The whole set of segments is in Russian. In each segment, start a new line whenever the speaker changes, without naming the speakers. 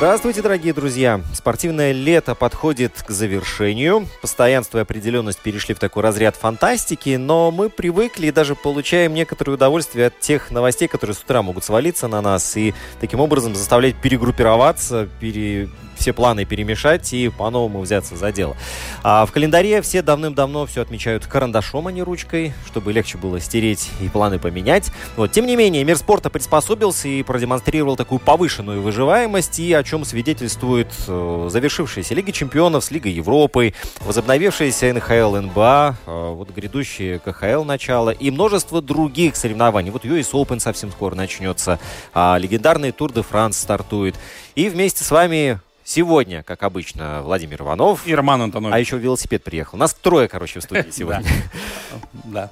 Здравствуйте, дорогие друзья! Спортивное лето подходит к завершению. Постоянство и определенность перешли в такой разряд фантастики, но мы привыкли и даже получаем некоторое удовольствие от тех новостей, которые с утра могут свалиться на нас и таким образом заставлять перегруппироваться, пере все планы перемешать и по-новому взяться за дело. А в календаре все давным-давно все отмечают карандашом, а не ручкой, чтобы легче было стереть и планы поменять. Вот. Тем не менее, мир спорта приспособился и продемонстрировал такую повышенную выживаемость, и о чем свидетельствует э, завершившаяся Лига чемпионов с Лигой Европы, возобновившаяся НХЛ, НБА, э, вот грядущие КХЛ начало и множество других соревнований. Вот US Open совсем скоро начнется, а легендарный Тур де Франс стартует. И вместе с вами Сегодня, как обычно, Владимир Иванов.
И Роман Антонович.
А еще велосипед приехал. Нас трое, короче, в студии сегодня.
Да.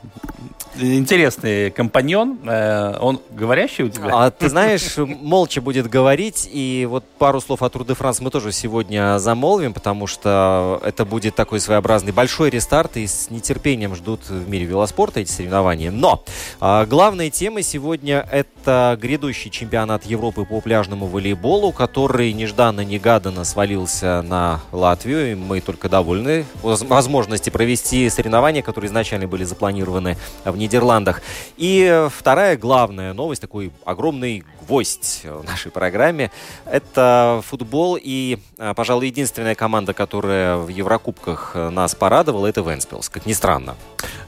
Интересный компаньон. Э, Он говорящий у тебя?
А ты знаешь, молча будет говорить. И вот пару слов о Тур де Франс мы тоже сегодня замолвим, потому что это будет такой своеобразный большой рестарт. И с нетерпением ждут в мире велоспорта эти соревнования. Но а, главная тема сегодня это грядущий чемпионат Европы по пляжному волейболу, который нежданно-негаданно свалился на Латвию. И мы только довольны возможности провести соревнования, которые изначально были запланированы в Нидерландах. И вторая главная новость, такой огромный гвоздь в нашей программе, это футбол. И, а, пожалуй, единственная команда, которая в Еврокубках нас порадовала, это Венспилс, как ни странно.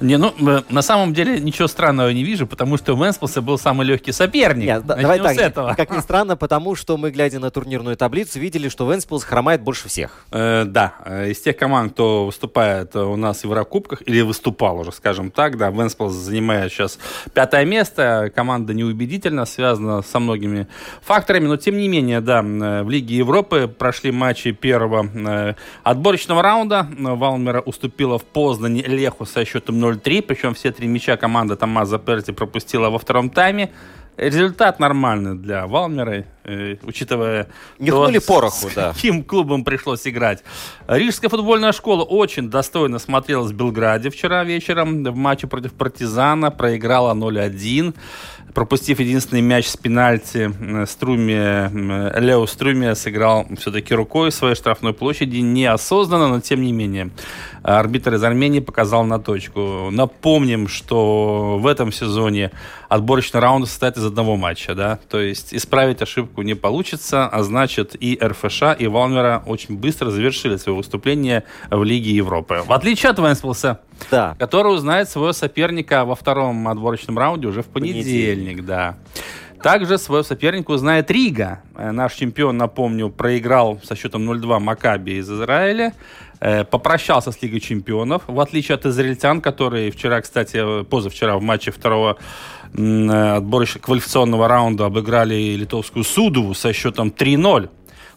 Не, ну, э, на самом деле ничего странного не вижу, потому что у Венспилса был самый легкий соперник.
Нет,
Начнем
давай
с
так,
этого.
как ни странно, потому что мы, глядя на турнирную таблицу, видели, что Венспилс хромает больше всех.
Э, да, э, из тех команд, кто выступает у нас в Еврокубках, или выступал уже, скажем так, да, Венспилс занимает сейчас пятое место, команда неубедительна, связана со многими факторами, но тем не менее, да, э, в Лиге Европы прошли матчи первого э, отборочного раунда, Валмера уступила в Познане Леху со счетом 0-3, причем все три мяча команда Томаза Перти пропустила во втором тайме. Результат нормальный для Валмера, э, учитывая...
Нюхнули
то,
пороху,
с
да.
каким клубом пришлось играть. Рижская футбольная школа очень достойно смотрелась в Белграде вчера вечером. В матче против Партизана проиграла 0-1. Пропустив единственный мяч с пенальти, Струме, Лео Струме сыграл все-таки рукой в своей штрафной площади неосознанно, но тем не менее. Арбитр из Армении показал на точку. Напомним, что в этом сезоне отборочный раунд состоит из одного матча, да, то есть исправить ошибку не получится, а значит и РФШ, и Валмера очень быстро завершили свое выступление в Лиге Европы. В отличие от Венспилса,
Да.
который узнает своего соперника во втором отборочном раунде уже в понедельник, да. Также своего соперника узнает Рига. Э, Наш чемпион, напомню, проиграл со счетом 0-2 Макаби из Израиля. Э, Попрощался с Лигой чемпионов, в отличие от израильтян, которые вчера, кстати, позавчера в матче второго э, отборочного квалификационного раунда обыграли литовскую Судову со счетом 3-0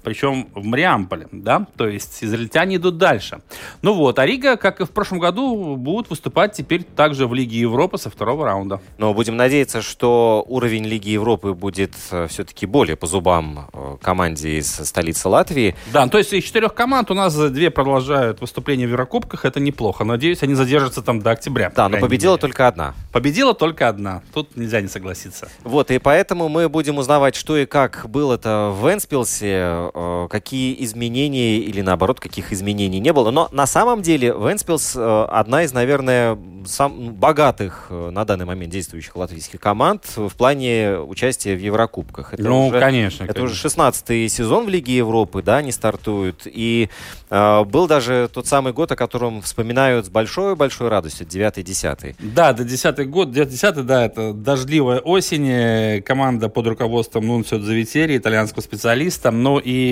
причем в Мариамполе, да, то есть израильтяне идут дальше. Ну вот, а Рига, как и в прошлом году, будут выступать теперь также в Лиге Европы со второго раунда.
Но будем надеяться, что уровень Лиги Европы будет все-таки более по зубам э, команде из столицы Латвии.
Да, то есть из четырех команд у нас две продолжают выступление в Еврокубках, это неплохо. Надеюсь, они задержатся там до октября.
Да, но победила
мере.
только одна.
Победила только одна. Тут нельзя не согласиться.
Вот, и поэтому мы будем узнавать, что и как было это в Венспилсе. Э, какие изменения или наоборот, каких изменений не было. Но на самом деле Венспилс э, одна из, наверное, сам, богатых э, на данный момент действующих латвийских команд в плане участия в Еврокубках.
Это ну, уже, конечно.
Это конечно. уже 16-й сезон в Лиге Европы, да, они стартуют. И э, был даже тот самый год, о котором вспоминают с большой-большой радостью, 9-10.
Да, до 10 год, 9-10, да, это дождливая осень, команда под руководством Нунцио Завитери, итальянского специалиста. Но и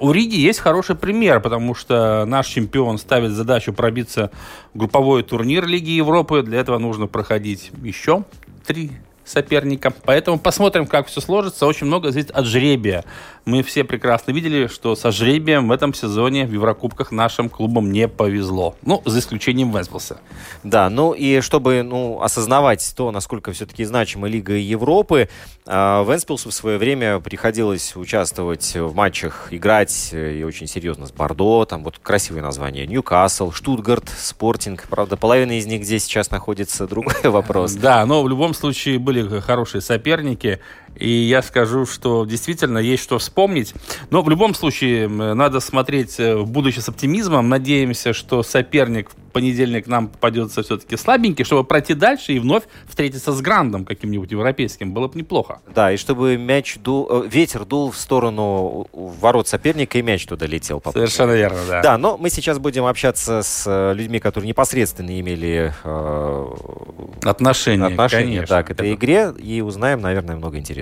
у Риги есть хороший пример, потому что наш чемпион ставит задачу пробиться в групповой турнир Лиги Европы. Для этого нужно проходить еще три соперника. Поэтому посмотрим, как все сложится. Очень много зависит от жребия. Мы все прекрасно видели, что со жребием в этом сезоне в Еврокубках нашим клубам не повезло. Ну, за исключением Весплса.
Да, ну и чтобы ну, осознавать то, насколько все-таки значима Лига Европы, э, Венспилсу в свое время приходилось участвовать в матчах, играть э, и очень серьезно с Бордо, там вот красивые названия, Ньюкасл, Штутгарт, Спортинг. Правда, половина из них где сейчас находится, другой вопрос.
Да, но в любом случае были хорошие соперники. И я скажу, что действительно есть что вспомнить. Но в любом случае надо смотреть э, в будущее с оптимизмом. Надеемся, что соперник в понедельник нам попадется все-таки слабенький, чтобы пройти дальше и вновь встретиться с Грандом каким-нибудь европейским. Было бы неплохо.
Да, и чтобы мяч дул, э, ветер дул в сторону ворот соперника, и мяч туда летел.
По Совершенно верно, да.
Да, но мы сейчас будем общаться с э, людьми, которые непосредственно имели
э, отношения,
отношения конечно, да, к этой это... игре, и узнаем, наверное, много интересного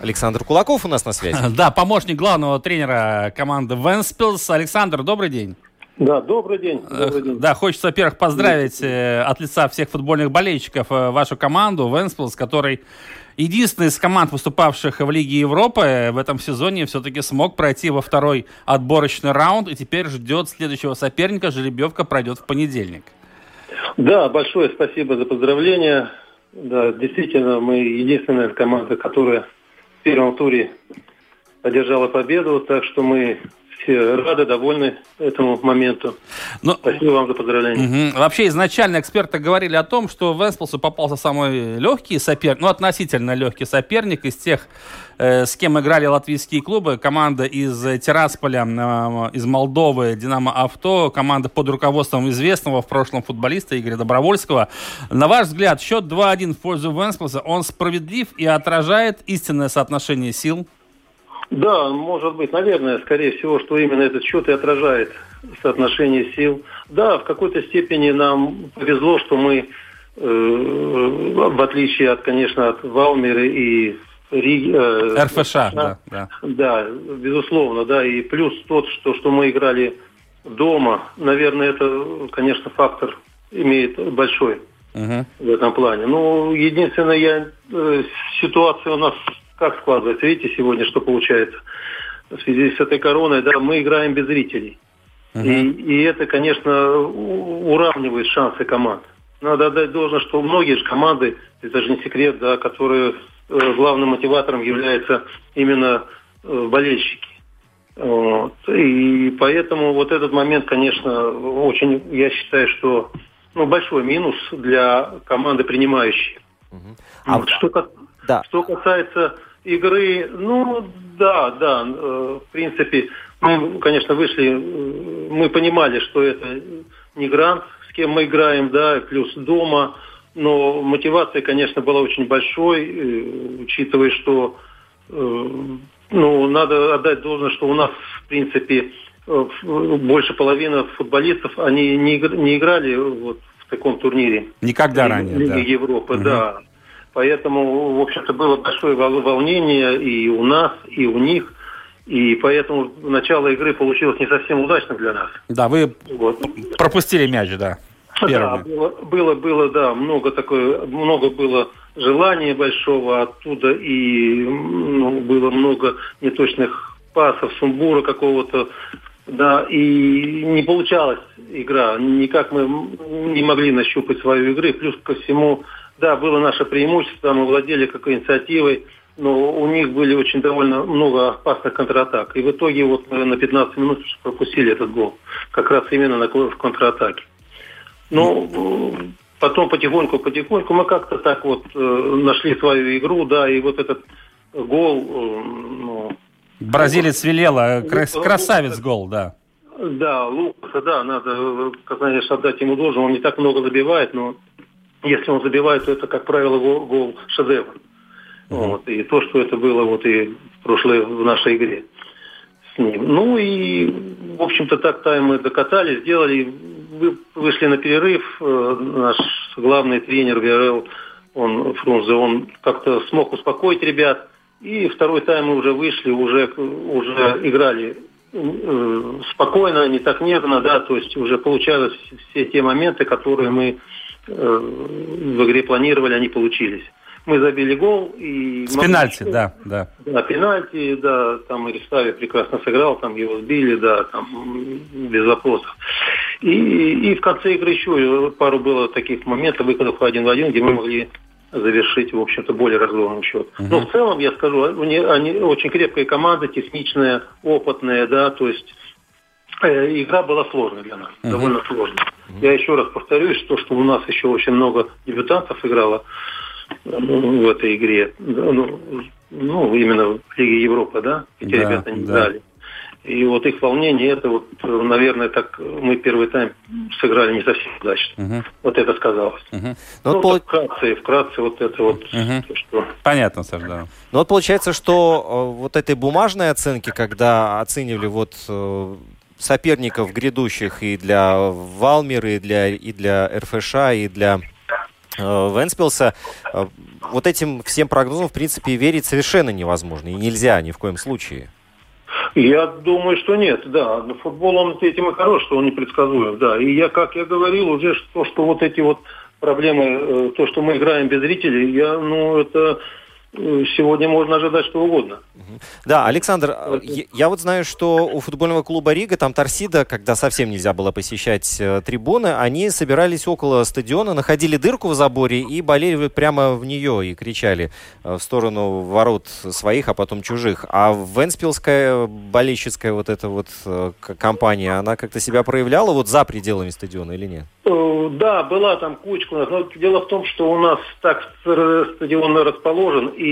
Александр Кулаков у нас на связи.
Да, помощник главного тренера команды Венспилс. Александр, добрый день.
Да, добрый день. Добрый
день. Да, хочется, во-первых, поздравить э, от лица всех футбольных болельщиков э, вашу команду Венспилс, который единственный из команд, выступавших в Лиге Европы в этом сезоне, все-таки смог пройти во второй отборочный раунд и теперь ждет следующего соперника. Жеребьевка пройдет в понедельник.
Да, большое спасибо за поздравления. Да, действительно, мы единственная команда, которая в первом туре одержала победу, так что мы все рады, довольны этому моменту. Но... Спасибо вам за поздравления.
Угу. Вообще, изначально эксперты говорили о том, что Венсполсу попался самый легкий соперник, ну, относительно легкий соперник из тех, э, с кем играли латвийские клубы. Команда из Тирасполя, э, из Молдовы, Динамо Авто, команда под руководством известного в прошлом футболиста Игоря Добровольского. На ваш взгляд, счет 2-1 в пользу Венсполса, он справедлив и отражает истинное соотношение сил?
Да, может быть, наверное, скорее всего, что именно этот счет и отражает соотношение сил. Да, в какой-то степени нам повезло, что мы, э, в отличие от, конечно, от Валмеры и
Риги, э, РФШ, да,
да. Да, безусловно, да. И плюс тот, что, что мы играли дома, наверное, это, конечно, фактор имеет большой угу. в этом плане. Ну, единственное, я, э, ситуация у нас как складывается? Видите, сегодня что получается? В связи с этой короной, да, мы играем без зрителей. Uh-huh. И, и это, конечно, уравнивает шансы команд. Надо отдать должное, что многие же команды, это же не секрет, да, которые э, главным мотиватором являются именно э, болельщики. Вот. И поэтому вот этот момент, конечно, очень, я считаю, что ну, большой минус для команды принимающей. Угу. А вот, что, да. что касается игры, ну да, да, э, в принципе, мы, конечно, вышли, э, мы понимали, что это не грант, с кем мы играем, да, плюс дома, но мотивация, конечно, была очень большой, э, учитывая, что ну, надо отдать должное, что у нас, в принципе, больше половины футболистов, они не, не играли вот, в таком турнире.
Никогда ранее,
Лиги
да.
Европы,
Мгм.
да. Поэтому, в общем-то, было большое вол- волнение и у нас, и у них. И поэтому начало игры получилось не совсем удачным для нас.
Да, вы
Вот.
пропустили мяч, да.
Да,
Первыми.
было, было, было, да, много такое, много было желания большого оттуда, и ну, было много неточных пасов, сумбура какого-то, да, и не получалась игра, никак мы не могли нащупать свою игры, плюс ко всему, да, было наше преимущество, мы владели какой инициативой, но у них были очень довольно много опасных контратак, и в итоге вот мы на 15 минут пропустили этот гол, как раз именно на в контратаке. Ну, э, потом потихоньку, потихоньку мы как-то так вот э, нашли свою игру, да, и вот этот гол, э, ну,
Бразилец Вилела, крас- красавец гол, да.
да, Лукаса, да, надо, э, конечно, отдать ему должное, он не так много забивает, но если он забивает, то это, как правило, гол, гол шедевр. Вот, и то, что это было вот и в прошлой, в нашей игре с ним. Ну и, в общем-то, так тайм мы докатали, сделали, вы- вышли на перерыв. Э, Наш главный тренер ВРЛ, он, Фрунзе, он как-то смог успокоить ребят. И второй тайм мы уже вышли, уже, уже играли э, спокойно, не так нервно, да, то есть уже получалось все те моменты, которые мы в игре планировали, они получились. Мы забили гол и...
С пенальти, да, да.
Да, пенальти, да, там Иристави прекрасно сыграл, там его сбили, да, там без вопросов. И, и в конце игры еще пару было таких моментов, выходов один в один, где мы могли завершить, в общем-то, более разгромный счет. Но в целом, я скажу, они, они очень крепкая команда, техничная, опытная, да, то есть э, игра была сложной для нас, довольно сложной. Я еще раз повторюсь, что, что у нас еще очень много дебютантов играло ну, в этой игре. Ну, ну, именно в Лиге Европы, да, эти
Да,
ребята не
да.
играли. И вот их волнение, это вот, э, наверное, так мы первый тайм сыграли не совсем удачно.
Мгм.
Вот это сказалось.
Мгм.
Ну, вот, пол-
вкратце, вкратце вот это вот,
Мгм.
то, что...
Понятно, Саш, да.
ну вот получается, что э, вот этой бумажной оценки, когда оценивали вот э, соперников грядущих и для Валмира, и для, и для РФШ, и для э, Венспилса, э, вот этим всем прогнозам, в принципе, верить совершенно невозможно. И нельзя ни в коем случае.
Я думаю, что нет, да. Футбол, он этим и хорош, что он непредсказуем, да. И я, как я говорил уже, что, что вот эти вот проблемы, э, то, что мы играем без зрителей, я, ну, это сегодня можно ожидать что угодно.
Да, Александр, э, я, я вот знаю, что у футбольного клуба Рига, там Торсида, когда совсем нельзя было посещать э, трибуны, они собирались около стадиона, находили дырку в заборе и болели прямо в нее и кричали э, в сторону ворот своих, а потом чужих. А Венспилская болельщицкая вот эта вот э, компания, она как-то себя проявляла вот за пределами стадиона или нет?
Э, Да, была там кучка у нас. Но дело в том, что у нас так ст- стадион расположен, и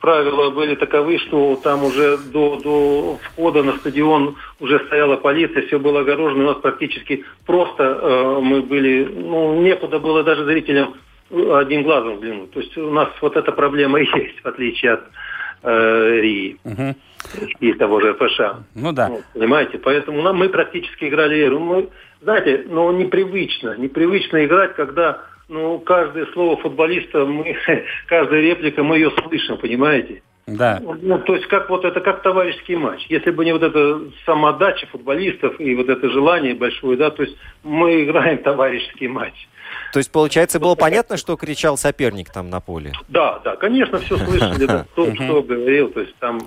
правила были таковы, что там уже до, до входа на стадион уже стояла полиция, все было огорожено. У нас практически просто э, мы были, ну, некуда было даже зрителям одним глазом взглянуть. То есть у нас вот эта проблема и есть, в отличие от э, Рии
Мгм.
и того же ФШ.
Ну да.
Ну, понимаете, поэтому нам, мы практически играли. Мы, знаете, ну непривычно, непривычно играть, когда ну, каждое слово футболиста, мы, каждая реплика, мы ее слышим, понимаете?
Да.
Ну, то есть как вот это как товарищеский матч. Если бы не вот эта самоотдача футболистов и вот это желание большое, да, то есть мы играем товарищеский матч.
То есть, получается, было понятно, что кричал соперник там на поле?
Да, да, конечно, все слышали, да, кто что говорил, то есть там...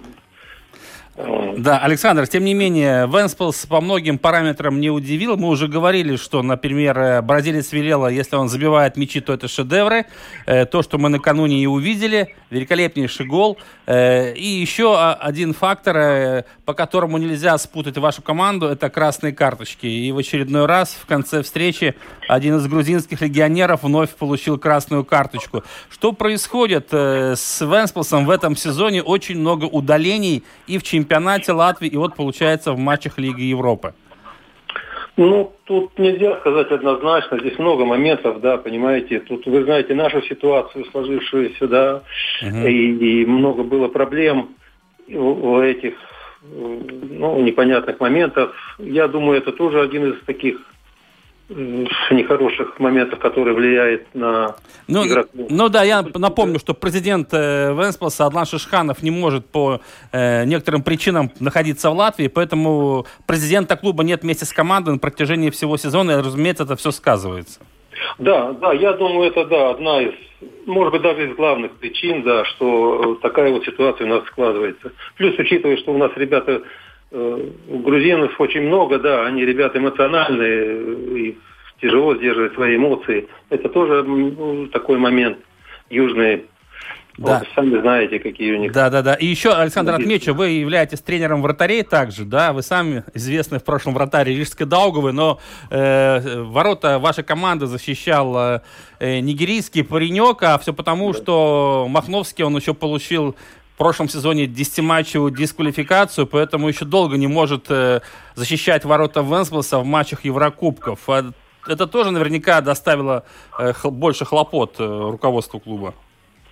Да, Александр, тем не менее, Венспилс по многим параметрам не удивил. Мы уже говорили, что, например, э, бразилец Вилела, если он забивает мячи, то это шедевры. Э, То, что мы накануне и увидели, великолепнейший гол. Э, И еще а, один фактор, по которому нельзя спутать вашу команду, это красные карточки. И в очередной раз в конце встречи один из грузинских легионеров вновь получил красную карточку. Что происходит с Венспилсом в этом сезоне? Очень много удалений и в чемпионате Латвии, и вот получается в матчах Лиги Европы.
Ну, тут нельзя сказать однозначно. Здесь много моментов, да, понимаете. Тут вы знаете нашу ситуацию, сложившуюся, да, и, и много было проблем у, у этих э, ну, непонятных моментов. Я думаю, это тоже один из таких нехороших моментов, которые влияют на
ну,
игроков.
Ну да, я напомню, что президент э, Венспилса Адлан Шишханов не может по э, некоторым причинам находиться в Латвии, поэтому президента клуба нет вместе с командой на протяжении всего сезона, и, разумеется, это все сказывается.
Да, да, я думаю, это да, одна из, может быть, даже из главных причин, да, что такая вот ситуация у нас складывается. Плюс, учитывая, что у нас ребята Э, у грузинов очень много, да, они ребята эмоциональные и тяжело сдерживать свои эмоции. Это тоже ну, такой момент южный. Да. Вот, сами знаете, какие у них.
Да, да, да. И еще, Александр, отмечу, вы являетесь тренером вратарей также, да? Вы сами известны в прошлом вратаре Рижской Даугавы, но э, ворота вашей команды защищал э, нигерийский паренек, а все потому, да. что Махновский, он еще получил в прошлом сезоне 10-матчевую дисквалификацию, поэтому еще долго не может э, защищать ворота Венсблса в матчах Еврокубков. А это тоже наверняка доставило э, больше хлопот э, руководству клуба.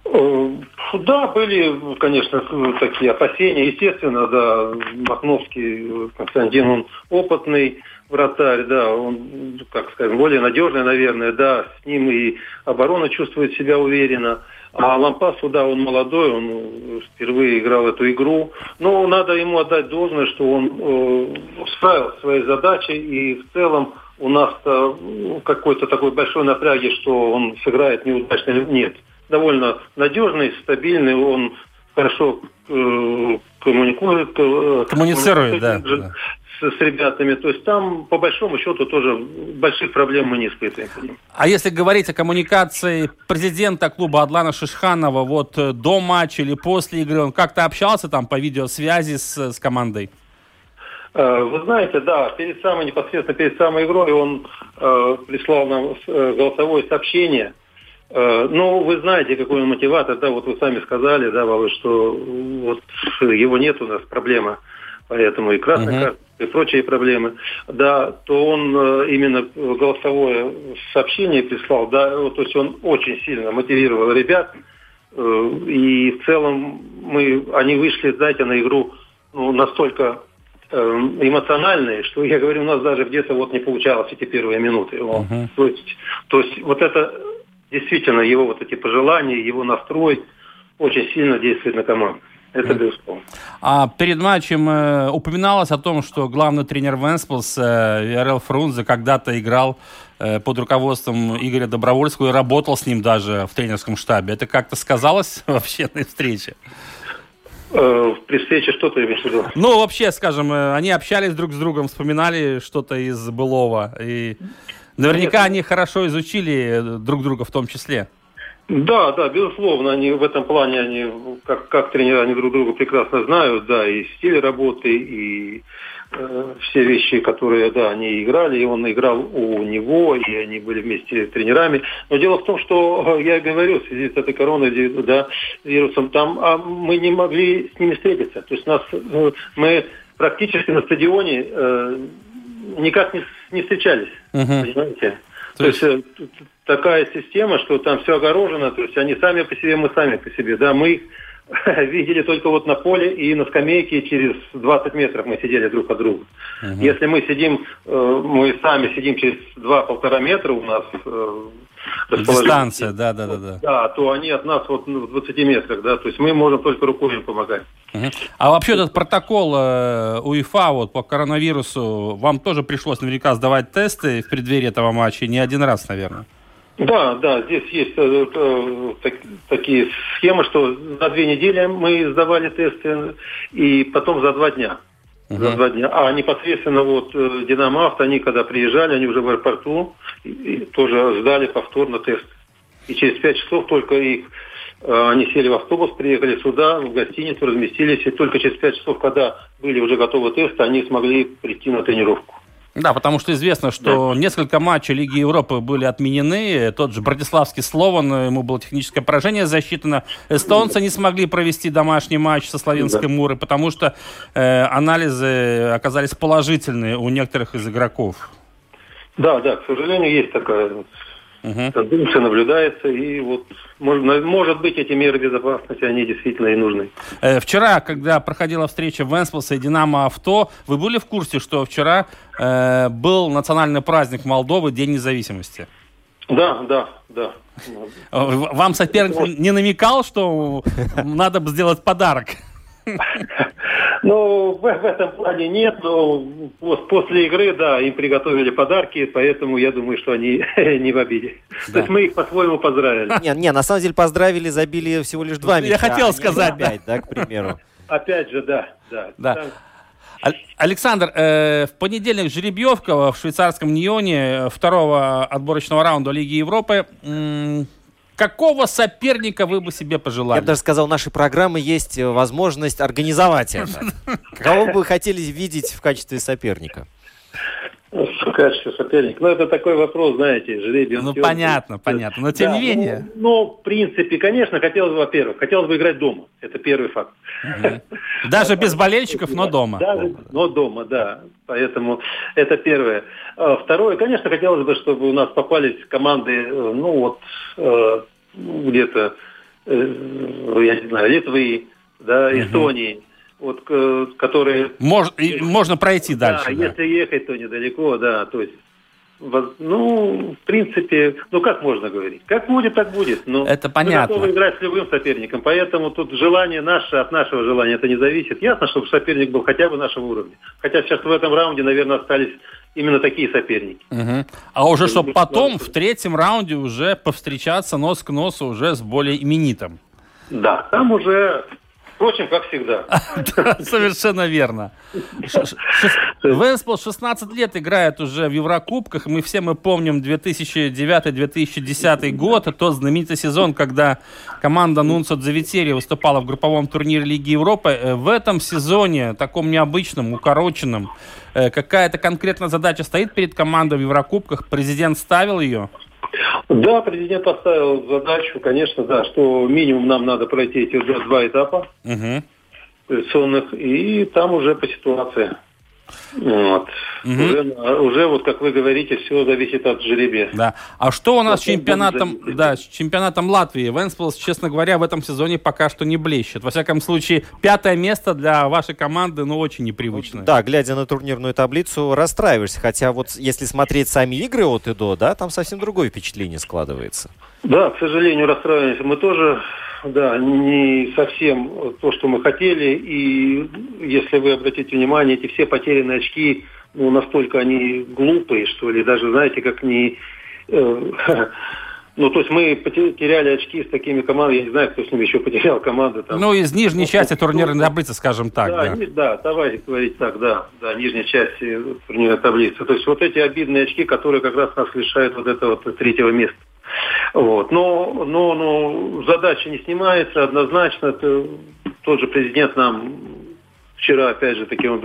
Да, были, конечно, такие опасения. Естественно, да, Махновский Константин, он опытный вратарь, да, он, как скажем, более надежный, наверное, да, с ним и оборона чувствует себя уверенно. А Лампасу, да, он молодой, он впервые играл эту игру. Но надо ему отдать должное, что он э, справился своей задачей. И в целом у нас ну, какой-то такой большой напряги, что он сыграет неудачно нет. Довольно надежный, стабильный, он хорошо э, коммуникует.
Э, коммуницирует, да, да
с, ребятами. То есть там, по большому счету, тоже больших проблем мы не испытываем.
А если говорить о коммуникации президента клуба Адлана Шишханова вот э, до матча или после игры, он как-то общался там по видеосвязи с, с командой?
Э, вы знаете, да, перед самой, непосредственно перед самой игрой он э, прислал нам э, голосовое сообщение. Э, ну, вы знаете, какой он мотиватор, да, вот вы сами сказали, да, Володь, что вот его нет у нас, проблема. Поэтому и красная uh-huh. карта, и прочие проблемы, да, то он э, именно голосовое сообщение прислал, да, то есть он очень сильно мотивировал ребят, э, и в целом мы, они вышли, знаете, на игру ну, настолько э, эмоциональные, что я говорю, у нас даже где-то вот не получалось эти первые минуты. Uh-huh. То, есть, то есть вот это действительно его вот эти пожелания, его настрой очень сильно действует на команду. Это безусловно.
А перед матчем э, упоминалось о том, что главный тренер Венспилс э, Виарел Фрунзе когда-то играл э, под руководством Игоря Добровольского и работал с ним даже в тренерском штабе. Это как-то сказалось вообще на встрече?
Э, при встрече что ты имеешь в виду?
Ну, вообще, скажем, э, они общались друг с другом, вспоминали что-то из былого. И наверняка Нет. они хорошо изучили друг друга в том числе.
Да, да, безусловно, они в этом плане, они как, как тренеры, они друг друга прекрасно знают, да, и стиль работы, и э, все вещи, которые, да, они играли, и он играл у него, и они были вместе тренерами. Но дело в том, что э, я говорю, в связи с этой короной, да, вирусом, там а мы не могли с ними встретиться. То есть нас, э, мы практически на стадионе э, никак не, не встречались, угу. понимаете? То, то есть, есть э, такая система, что там все огорожено, то есть они сами по себе, мы сами по себе. Да, мы их видели только вот на поле и на скамейке через 20 метров мы сидели друг от друга. Угу. Если мы сидим, э, мы сами сидим через 2-1,5 метра у нас э,
Дистанция, да, да, да, да.
Да, то они от нас вот ну, в 20 метрах, да, то есть мы можем только рукой им помогать.
Угу. А вообще этот протокол э, УЕФА вот по коронавирусу, вам тоже пришлось наверняка сдавать тесты в преддверии этого матча, не один раз, наверное?
Да, да, здесь есть э, э, так, такие схемы, что за две недели мы сдавали тесты, и потом за два дня. Uh-huh. За два дня. А непосредственно вот э, Динамо Авто, они когда приезжали, они уже в аэропорту и, и тоже сдали повторно тест. И через пять часов только их э, они сели в автобус, приехали сюда, в гостиницу, разместились, и только через пять часов, когда были уже готовы тесты, они смогли прийти на тренировку.
Да, потому что известно, что да. несколько матчей Лиги Европы были отменены. Тот же Братиславский Слован, ему было техническое поражение засчитано. Эстонцы не смогли провести домашний матч со Славянской да. Мурой, потому что э, анализы оказались положительные у некоторых из игроков.
Да, да, к сожалению, есть такая Угу. Тенденция наблюдается, и вот, может, может быть, эти меры безопасности, они действительно и нужны.
Э, вчера, когда проходила встреча Венспилса и Динамо Авто, вы были в курсе, что вчера э, был национальный праздник Молдовы, День независимости?
Да, да, да.
Вам соперник не намекал, что надо бы сделать подарок?
Ну, в, в этом плане нет, но после игры, да, им приготовили подарки, поэтому я думаю, что они не в обиде. Да. То есть мы их по-своему поздравили.
Не, не, на самом деле поздравили, забили всего лишь два мяча.
Я хотел а сказать,
да. да, к примеру.
Опять же, да, да.
да. Александр, э, в понедельник жеребьевка в швейцарском Ньоне второго отборочного раунда Лиги Европы. Какого соперника вы бы себе пожелали?
Я бы даже сказал, у нашей программы есть э, возможность организовать это. Кого бы вы хотели видеть в качестве соперника?
В качестве соперника. Ну, это такой вопрос, знаете, жребий.
Ну, понятно, понятно. Но тем да, не менее.
Ну, ну, в принципе, конечно, хотелось бы, во-первых, хотелось бы играть дома. Это первый факт.
Даже без болельщиков, но дома.
Даже, но дома, да. Поэтому это первое. А второе, конечно, хотелось бы, чтобы у нас попались команды, э, ну, вот, э, где-то, э, я не знаю, Литвы, да, Эстонии вот, которые...
Мож, можно пройти дальше.
Да, да, если ехать, то недалеко, да, то есть ну, в принципе, ну как можно говорить? Как будет, так будет. Но
это понятно.
Мы готовы играть с любым соперником, поэтому тут желание наше от нашего желания это не зависит. Ясно, чтобы соперник был хотя бы нашего уровня. Хотя сейчас в этом раунде, наверное, остались именно такие соперники.
Угу. А уже чтобы потом в третьем раунде уже повстречаться нос к носу уже с более именитым.
Да, там уже Впрочем, как всегда.
Совершенно верно. Венспол 16 лет играет уже в Еврокубках. Мы все мы помним 2009-2010 год. Тот знаменитый сезон, когда команда Нунцо Дзавитери выступала в групповом турнире Лиги Европы. Э, в этом сезоне, таком необычном, укороченном, э, какая-то конкретная задача стоит перед командой в Еврокубках? Президент ставил ее?
Да, президент поставил задачу, конечно, да, что минимум нам надо пройти эти два этапа угу. и там уже по ситуации. Вот. Угу. Уже, уже, вот как вы говорите, все зависит от жеребия.
Да. А что у нас с чемпионатом, да, с чемпионатом Латвии? Венспилс, честно говоря, в этом сезоне пока что не блещет. Во всяком случае, пятое место для вашей команды, ну, очень непривычно.
Да, глядя на турнирную таблицу, расстраиваешься. Хотя вот если смотреть сами игры от и до, да, там совсем другое впечатление складывается.
Да, к сожалению, расстраиваемся. Мы тоже да, не совсем то, что мы хотели. И если вы обратите внимание, эти все потерянные очки, ну, настолько они глупые, что ли, даже, знаете, как не... Э, ну, то есть мы потеряли очки с такими командами, я не знаю, кто с ними еще потерял команды. Там.
Ну, из нижней части турнирной таблицы, скажем так.
Да, да. да, давайте говорить так, да, да, нижней части турнирной таблицы. То есть вот эти обидные очки, которые как раз нас лишают вот этого третьего места. Вот. Но, но, но задача не снимается однозначно. Это, тот же президент нам вчера, опять же, таки он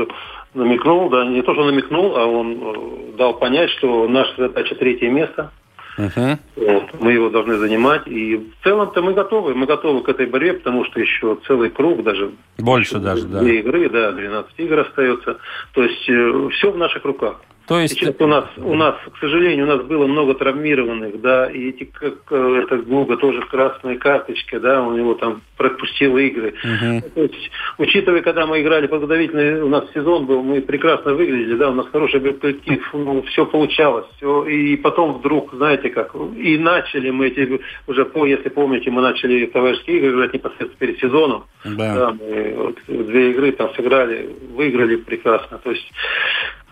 намекнул, да, не то, что намекнул, а он э, дал понять, что наша задача третье место. Uh-huh. Вот, мы его должны занимать. И в целом-то мы готовы. Мы готовы к этой борьбе, потому что еще целый круг, даже
больше даже, да.
игры, да, 12 игр остается. То есть э, все в наших руках.
То есть...
Сейчас у нас, у нас, к сожалению, у нас было много травмированных, да, и эти, как, э, это Гуга тоже красная карточка, да, у него там пропустил игры. Угу. То есть, учитывая, когда мы играли подготовительный, у нас сезон был, мы прекрасно выглядели, да, у нас хороший коллектив, ну, все получалось, все, и потом вдруг, знаете как, и начали мы эти, уже, по, если помните, мы начали товарищеские игры играть непосредственно перед сезоном, да, да мы вот, две игры там сыграли, выиграли прекрасно, то есть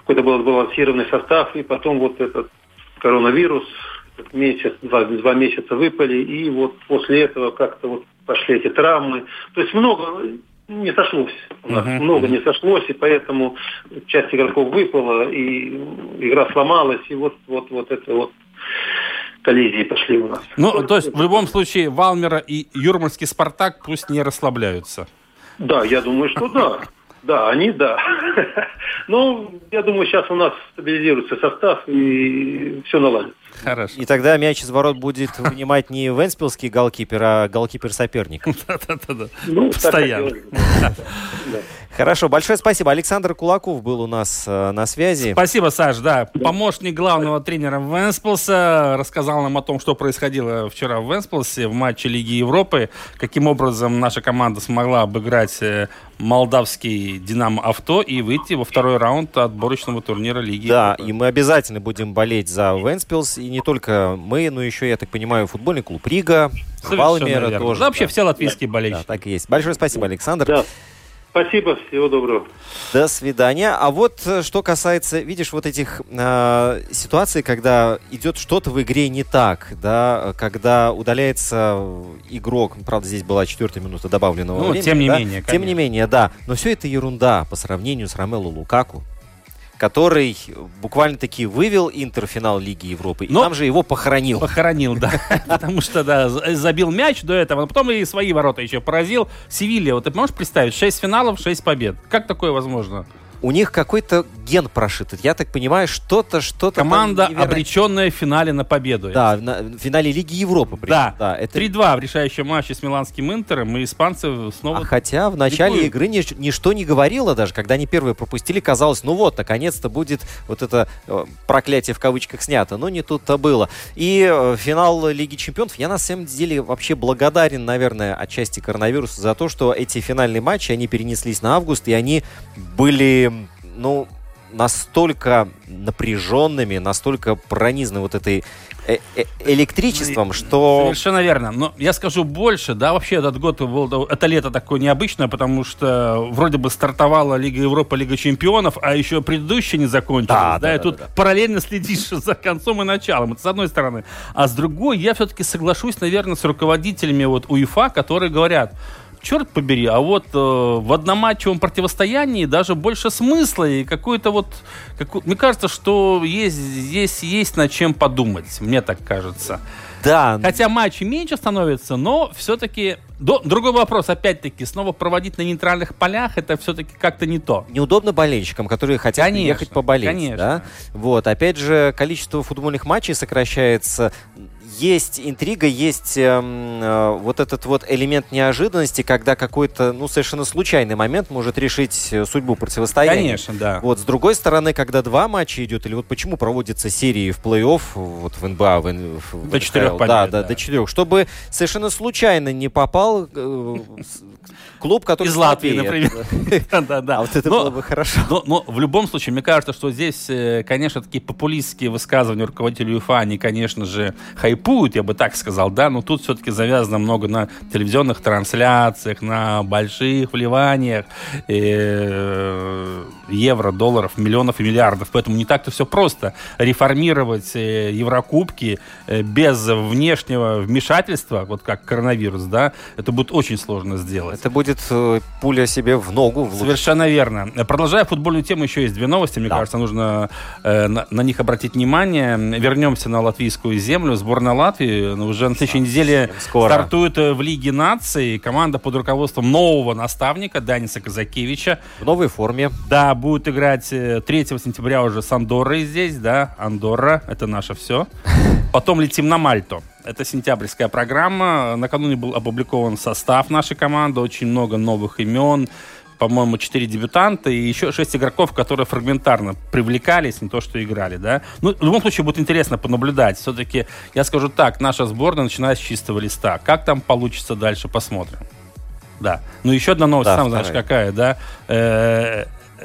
какой-то был сбалансированный состав, и потом вот этот коронавирус, этот месяц, два, два месяца выпали, и вот после этого как-то вот пошли эти травмы. То есть много не сошлось. У нас uh-huh. много не сошлось, и поэтому часть игроков выпала, и игра сломалась, и вот, вот, вот это вот коллизии пошли у нас.
Ну, то есть в любом случае Валмера и Юрмальский Спартак пусть не расслабляются.
Да, я думаю, что да. Да, они да. Ну, я думаю, сейчас у нас стабилизируется состав и все наладится.
Хорошо.
И тогда мяч из ворот будет вынимать не венспилский голкипер, а голкипер соперника.
Да-да-да.
Ну,
Постоянно.
Хорошо, большое спасибо. Александр Кулаков был у нас э, на связи.
Спасибо, Саш, да. Помощник главного тренера Венспилса рассказал нам о том, что происходило вчера в Венспилсе в матче Лиги Европы, каким образом наша команда смогла обыграть э, молдавский Динамо Авто и выйти во второй раунд отборочного турнира Лиги
Да,
Европы.
и мы обязательно будем болеть за Венспилс. И не только мы, но еще, я так понимаю, футбольный клуб Рига,
Совершенно
Валмера
верно.
тоже.
Да, вообще
да.
все латвийские
Да,
болельщики.
так и есть. Большое спасибо, Александр.
Да. Спасибо, всего доброго.
До свидания. А вот э, что касается, видишь, вот этих э, ситуаций, когда идет что-то в игре не так, да, когда удаляется игрок, правда, здесь была четвертая минута добавленного
Ну,
времени,
тем не
да?
менее,
Тем не
конечно.
менее, да. Но все это ерунда по сравнению с Ромело Лукаку, который буквально-таки вывел Интер в финал Лиги Европы, и
Но-
там же его похоронил.
Похоронил, да. Потому что, да, забил мяч до этого, но потом и свои ворота еще поразил. Севилья, вот ты можешь представить, 6 финалов, 6 побед. Как такое возможно?
У них какой-то ген прошит. Я так понимаю, что-то, что-то...
Команда,
невероятное.
обреченная в финале на победу.
Да, на- в финале Лиги Европы. причем.
Да,
да это
3-2 в решающем матче с миланским Интером, и испанцы снова...
А хотя в начале
ликуют.
игры нич- ничто не говорило даже, когда они первые пропустили, казалось, ну вот, наконец-то будет вот это э, проклятие в кавычках снято. Но не тут-то было. И э, финал Лиги Чемпионов, я на самом деле вообще благодарен, наверное, отчасти коронавирусу за то, что эти финальные матчи, они перенеслись на август, и они были, ну, настолько напряженными, настолько пронизаны вот этой э- э- электричеством, что...
Совершенно верно. Но я скажу больше, да, вообще этот год был, это лето такое необычное, потому что вроде бы стартовала Лига Европы, Лига Чемпионов, а еще предыдущая не закончилась,
Да,
да,
да,
и
да,
тут
да, да.
параллельно следишь за концом и началом, это с одной стороны. А с другой, я все-таки соглашусь, наверное, с руководителями вот УЕФА, которые говорят, черт побери, а вот э, в одноматчевом противостоянии даже больше смысла и какой-то вот... какой- мне кажется, что есть, здесь есть над чем подумать, мне так кажется.
Да,
Хотя матчей меньше становится, но все-таки... Другой вопрос, опять-таки, снова проводить на нейтральных полях, это все-таки как-то не то.
неудобно болельщикам, которые хотят
Конечно,
ехать поболеть.
конечно.
Да? Вот, опять же, количество футбольных матчей сокращается. Есть интрига, есть эм, э, вот этот вот элемент неожиданности, когда какой-то, ну, совершенно случайный момент может решить э, судьбу противостояния.
Конечно, да.
Вот, с другой стороны, когда два матча идет, или вот почему проводятся серии в плей-офф, вот в НБА, в, Н- в
До
НХЛ,
четырех побед,
да, да,
да.
до четырех, чтобы совершенно случайно не попал э, клуб, который
Из Латвии, например. Да-да-да.
А вот это было бы хорошо.
Но, в любом случае, мне кажется, что здесь, э, конечно, такие популистские высказывания руководителей УЕФА, они, конечно же, хайпуют, я бы так сказал, да, но тут все-таки завязано много на телевизионных трансляциях, на больших вливаниях э, евро, долларов, миллионов и миллиардов. Поэтому не так-то все просто реформировать э, Еврокубки без внешнего вмешательства, вот как коронавирус, да, это будет очень сложно сделать.
Это будет э, пуля себе в ногу. в луч.
Совершенно верно. Продолжая футбольную тему, еще есть две новости. Мне
Да.
кажется, нужно э, на, на них обратить внимание. Вернемся на латвийскую землю. Сборная Латвии ну, уже на следующей неделе
скоро.
стартует э, в Лиге наций. Команда под руководством нового наставника Даниса Казакевича.
В новой форме.
Да, будет играть э, 3 сентября уже с Андоррой здесь, да. Андорра, это наше все. Потом летим на Мальту. Это сентябрьская программа. Накануне был опубликован состав нашей команды. Очень много новых имен. По-моему, 4 дебютанта и еще 6 игроков, которые фрагментарно привлекались, не то что играли, да. Ну, в любом случае, будет интересно понаблюдать. Все-таки, я скажу так, наша сборная начинает с чистого листа. Как там получится дальше, посмотрим. Да. Ну, еще одна новость,
Да,
сам знаешь,
вторая.
какая, да? Э,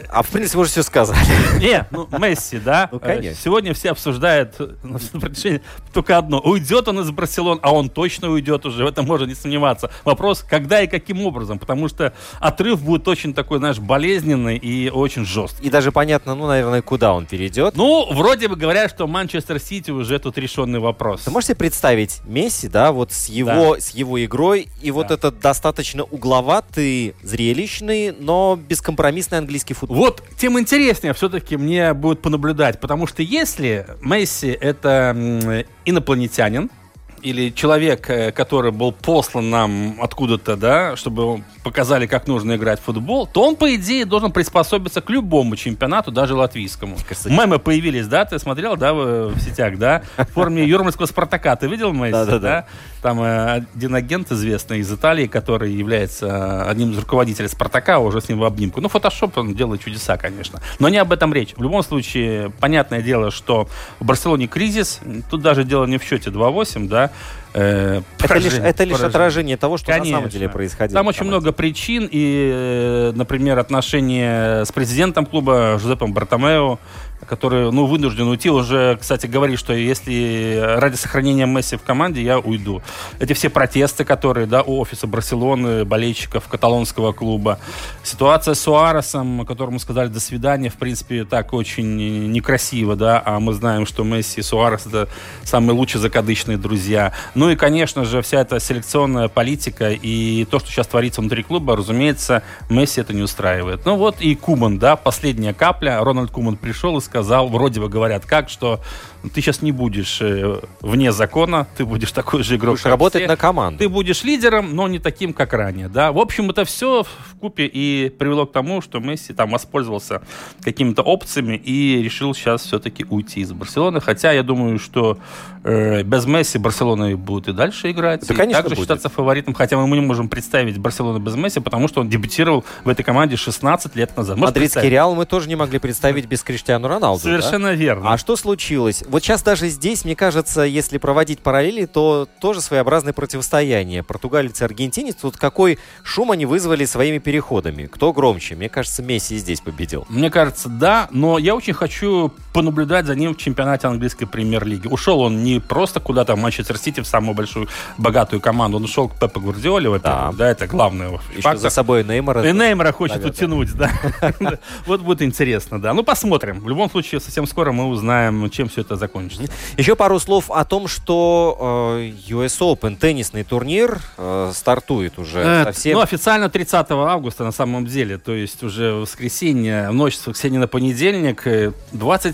А в принципе, уже все сказали.
не, ну Месси, да.
Ну,
Э,
конечно.
Сегодня все обсуждают э, только одно. Уйдет он из Барселоны, а он точно уйдет уже, в этом можно не сомневаться. Вопрос, когда и каким образом, потому что отрыв будет очень такой, знаешь, болезненный и очень жесткий.
И даже понятно, ну, наверное, куда он перейдет.
Ну, вроде бы говорят, что Манчестер Сити уже тут решенный вопрос.
Ты можешь себе представить Месси, да, вот с его, с его игрой, и вот
Да.
этот достаточно угловатый, зрелищный, но бескомпромиссный английский футбол.
Вот тем интереснее все-таки мне будет понаблюдать, потому что если Месси это инопланетянин, или человек, э, который был послан нам откуда-то, да, чтобы показали, как нужно играть в футбол, то он, по идее, должен приспособиться к любому чемпионату, даже латвийскому. Кажется, Мемы появились, да, ты смотрел, да, в, сетях, да, в форме юрмальского Спартака. Ты видел Месси, да? да, да. Там э, один агент известный из Италии, который является э, одним из руководителей Спартака, уже с ним в обнимку. Ну, фотошоп, он делает чудеса, конечно. Но не об этом речь. В любом случае, понятное дело, что в Барселоне кризис. Тут даже дело не в счете 2-8, да,
Э, это лишь, это лишь отражение того, что Конечно. на самом деле происходило.
Там очень много причин, и, э, например, отношения с президентом клуба Жозепом Бартомео, который, ну, вынужден уйти, уже, кстати, говорит, что если ради сохранения Месси в команде, я уйду. Эти все протесты, которые, да, у офиса Барселоны, болельщиков каталонского клуба. Ситуация с Суаресом, которому сказали до свидания, в принципе, так очень некрасиво, да, а мы знаем, что Месси и Суарес это самые лучшие закадычные друзья. Ну и, конечно же, вся эта селекционная политика и то, что сейчас творится внутри клуба, разумеется, Месси это не устраивает. Ну вот и Куман, да, последняя капля. Рональд Куман пришел и сказал, вроде бы говорят как, что ты сейчас не будешь э, вне закона, ты будешь такой же игрок. Будешь
работать все. на команду.
Ты будешь лидером, но не таким, как ранее. Да? В общем, это все в купе и привело к тому, что Месси там воспользовался какими-то опциями и решил сейчас все-таки уйти из Барселоны. Хотя я думаю, что э, без Месси Барселона будет и дальше играть.
Да, и конечно,
также
будет.
считаться фаворитом. Хотя мы не можем представить Барселону без Месси, потому что он дебютировал в этой команде 16 лет назад.
Мадридский Реал мы тоже не могли представить без Криштиану Роналду.
Совершенно
да?
верно.
А что случилось? Вот сейчас даже здесь, мне кажется, если проводить параллели, то тоже своеобразное противостояние. Португалец и аргентинец, тут какой шум они вызвали своими переходами. Кто громче? Мне кажется, Месси здесь победил.
Мне кажется, да, но я очень хочу понаблюдать за ним в чемпионате английской премьер-лиги. Ушел он не просто куда-то в Манчестер Сити, в самую большую богатую команду, он ушел к Пепе Гвардиоле, во-первых, да. да, это главное.
Еще за собой Неймара.
И Неймара хочет утянуть, да. Вот будет интересно, да. Ну, посмотрим. В любом случае, совсем скоро мы узнаем, чем все это закончится.
Еще пару слов о том, что э, US Open, теннисный турнир, э, стартует уже
э, совсем. Ну, официально 30 августа на самом деле, то есть уже воскресенье, ночь с воскресенья на понедельник.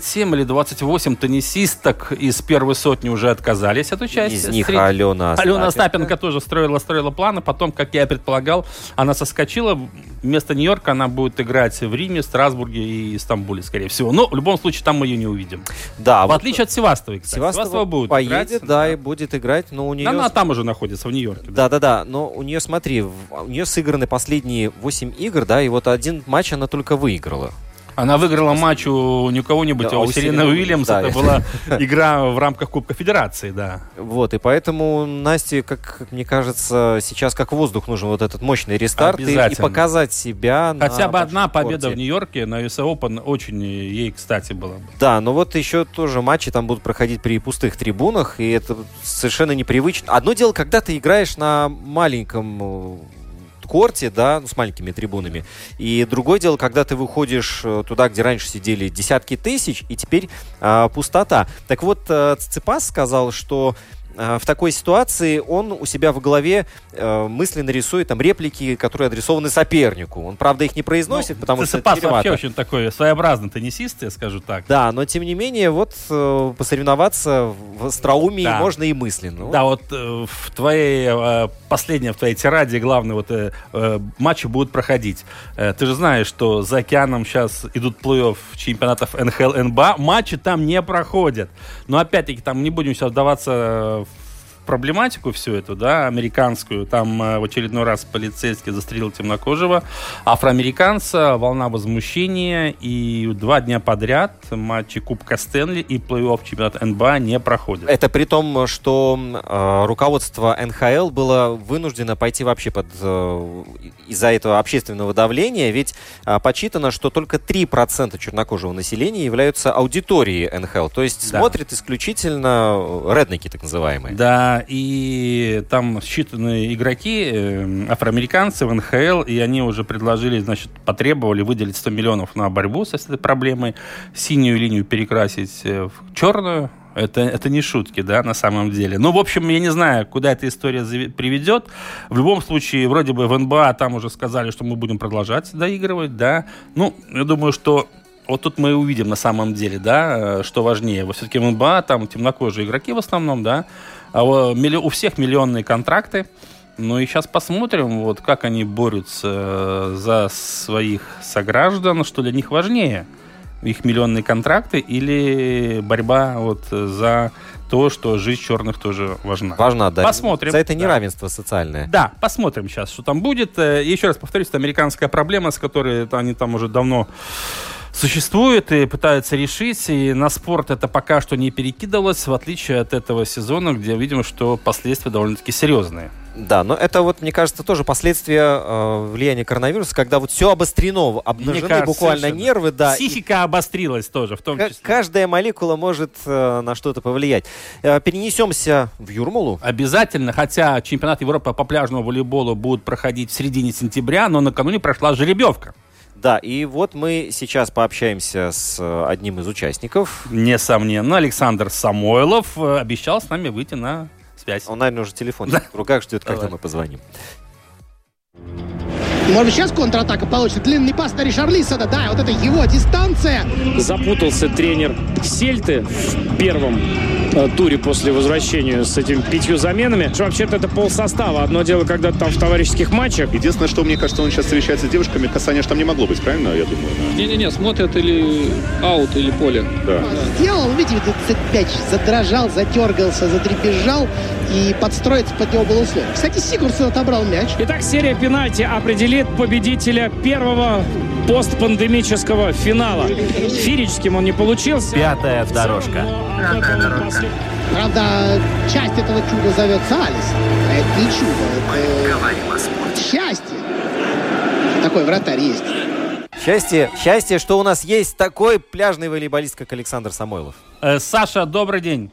27 или 28 теннисисток из первой сотни уже отказались от участия.
Из них Среди... Алена
Остапенко. Алена Остапенко тоже строила, строила планы, потом, как я предполагал, она соскочила. Вместо Нью-Йорка она будет играть в Риме, Страсбурге и Стамбуле, скорее всего. Но в любом случае там мы ее не увидим.
Да.
В вот отличие от Севастовой,
кстати. Севастова, Севастова будет поедет, играть, да, да, и будет играть, но у нее...
Она там уже находится, в Нью-Йорке.
Да-да-да, но у нее, смотри, у нее сыграны последние 8 игр, да, и вот один матч она только выиграла.
Она выиграла матч у не кого-нибудь, да, а у, Серены Уильямс. Да, это была игра в рамках Кубка Федерации, да.
Вот, и поэтому Насте, как, мне кажется, сейчас как воздух нужен вот этот мощный рестарт и, и показать себя
Хотя бы одна победа в Нью-Йорке на US Open очень ей, кстати, была бы.
Да, но вот еще тоже матчи там будут проходить при пустых трибунах, и это совершенно непривычно. Одно дело, когда ты играешь на маленьком корте, да, ну, с маленькими трибунами. И другое дело, когда ты выходишь э, туда, где раньше сидели десятки тысяч, и теперь а, пустота. Так вот, э, Циципас сказал, что в такой ситуации он у себя в голове э, мысленно рисует там реплики, которые адресованы сопернику. Он, правда, их не произносит, ну, потому что это
вообще очень такой своеобразный теннисист, я скажу так.
Да, но тем не менее, вот э, посоревноваться в остроумии да. можно и мысленно.
Да, вот э, в твоей, последней, в твоей тираде главные вот матчи будут проходить. Ты же знаешь, что за океаном сейчас идут плей-офф чемпионатов НХЛ, НБА, матчи там не проходят. Но опять-таки там не будем сейчас вдаваться проблематику всю эту, да, американскую. Там э, в очередной раз полицейский застрелил темнокожего афроамериканца, волна возмущения, и два дня подряд матчи Кубка Стэнли и плей-офф чемпионата НБА не проходят.
Это при том, что э, руководство НХЛ было вынуждено пойти вообще под э, из-за этого общественного давления, ведь э, подсчитано, что только 3% чернокожего населения являются аудиторией НХЛ, то есть да. смотрят исключительно э, редники, так называемые.
Да, и там считанные игроки, э, афроамериканцы в НХЛ, и они уже предложили, значит, потребовали выделить 100 миллионов на борьбу с этой проблемой, синюю линию перекрасить э, в черную, это, это не шутки, да, на самом деле. Ну, в общем, я не знаю, куда эта история приведет. В любом случае, вроде бы в НБА там уже сказали, что мы будем продолжать доигрывать, да. Ну, я думаю, что вот тут мы увидим на самом деле, да, э, что важнее. Вот все-таки в НБА там темнокожие игроки в основном, да, у всех миллионные контракты. Ну и сейчас посмотрим, вот как они борются э, за своих сограждан, что для них важнее. Их миллионные контракты или борьба вот за то, что жизнь черных тоже важна.
Важна, да.
Посмотрим.
За это неравенство
да.
социальное.
Да, посмотрим сейчас, что там будет. Э, еще раз повторюсь, это американская проблема, с которой они там уже давно существует и пытаются решить. И на спорт это пока что не перекидывалось, в отличие от этого сезона, где видимо, что последствия довольно-таки серьезные.
Да, но это вот, мне кажется, тоже последствия э, влияния коронавируса, когда вот все обострено, обнажены кажется, буквально совершенно. нервы, да.
Психика обострилась тоже, в том числе.
Каждая молекула может э, на что-то повлиять. Э, перенесемся в Юрмалу.
Обязательно, хотя чемпионат Европы по пляжному волейболу будет проходить в середине сентября, но накануне прошла жеребьевка.
Да, и вот мы сейчас пообщаемся с э, одним из участников.
Несомненно, Александр Самойлов э, обещал с нами выйти на связь.
Он, наверное, уже телефон да. в руках ждет, когда Давай. мы позвоним.
Может быть, сейчас контратака получится. Длинный пас на Ришарлисона. Да, вот это его дистанция.
Запутался тренер Сельты в первом э, туре после возвращения с этими пятью заменами. Вообще-то это пол состава. Одно дело, когда там в товарищеских матчах.
Единственное, что мне кажется, он сейчас встречается с девушками, касания же там не могло быть, правильно, я думаю?
Не-не-не, смотрят или аут, или поле.
Да. Сделал, видите, этот мяч задрожал, затергался, задребезжал, и подстроиться под него было условие. Кстати, Сигурсон отобрал мяч.
Итак, серия пенальти определит победителя первого постпандемического финала. Фирическим он не получился.
Пятая дорожка.
Пятая дорожка. Правда, часть этого чуда зовется Алис. А это не чудо.
Мы говорим о спорте.
Счастье. Такой вратарь есть.
Счастье, счастье, что у нас есть такой пляжный волейболист, как Александр Самойлов.
Э, Саша, добрый день.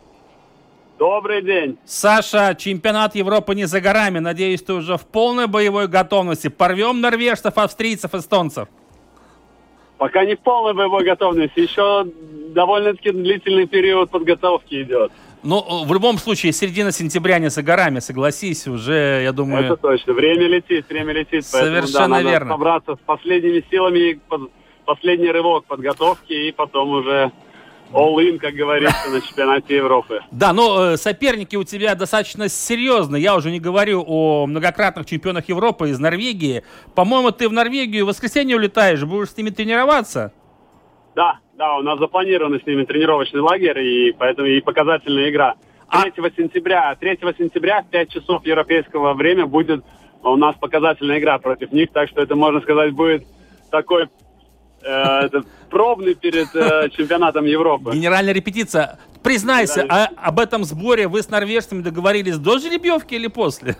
Добрый день.
Саша, чемпионат Европы не за горами. Надеюсь, ты уже в полной боевой готовности. Порвем норвежцев, австрийцев, эстонцев.
Пока не в полной боевой готовности. Еще довольно-таки длительный период подготовки идет.
Ну, в любом случае, середина сентября не за горами, согласись, уже, я думаю...
Это точно. Время летит, время летит.
Совершенно поэтому, да, надо верно.
собраться с последними силами, последний рывок подготовки, и потом уже all-in, как говорится, на чемпионате Европы.
Да, но э, соперники у тебя достаточно серьезные. Я уже не говорю о многократных чемпионах Европы из Норвегии. По-моему, ты в Норвегию в воскресенье улетаешь, будешь с ними тренироваться?
Да, да, у нас запланирован с ними тренировочный лагерь, и поэтому и показательная игра. 3 а... сентября, 3 сентября в 5 часов европейского времени будет у нас показательная игра против них, так что это, можно сказать, будет такой Э, пробный перед э, чемпионатом Европы.
Генеральная репетиция. Признайся, а об этом сборе вы с норвежцами договорились до жеребьевки или после?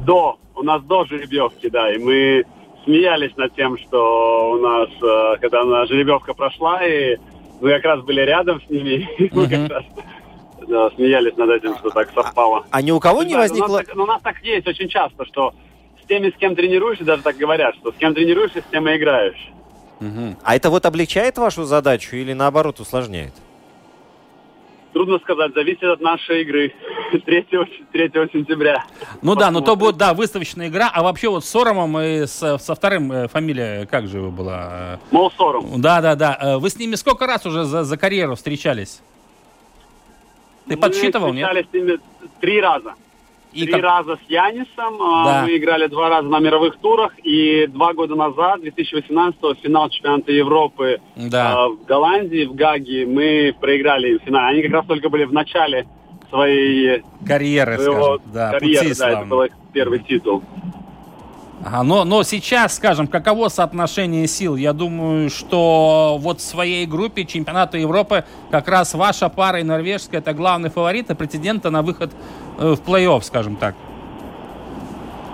До. У нас до жеребьевки, да. И мы смеялись над тем, что у нас, э, когда на жеребьевка прошла, и мы как раз были рядом с ними, мы как раз да, смеялись над этим, что так совпало.
А ни у кого не возникло...
У нас, так, у нас так есть очень часто, что с теми, с кем тренируешься, даже так говорят, что с кем тренируешься, с тем и играешь.
Угу. А это вот облегчает вашу задачу или наоборот усложняет?
Трудно сказать, зависит от нашей игры 3, 3 сентября.
Ну Посмотрим. да, но то будет, да, выставочная игра. А вообще вот с Соромом и с, со вторым э, фамилия, как же его была?
Мол Сором.
Да, да, да. Э, вы с ними сколько раз уже за, за карьеру встречались? Ты Мы подсчитывал,
нет? встречались с ними три раза. И Три как... раза с Янисом. А, да. Мы играли два раза на мировых турах. И два года назад, 2018-го, финал чемпионата Европы да. э, в Голландии, в Гаге, мы проиграли финал. Они как раз только были в начале своей
карьеры,
своего, скажем. Да, карьеры, да, это был их первый титул.
Ага, но, но сейчас, скажем, каково соотношение сил? Я думаю, что вот в своей группе чемпионата Европы как раз ваша пара и норвежская это главный фаворит и претендента на выход э, в плей-офф, скажем так.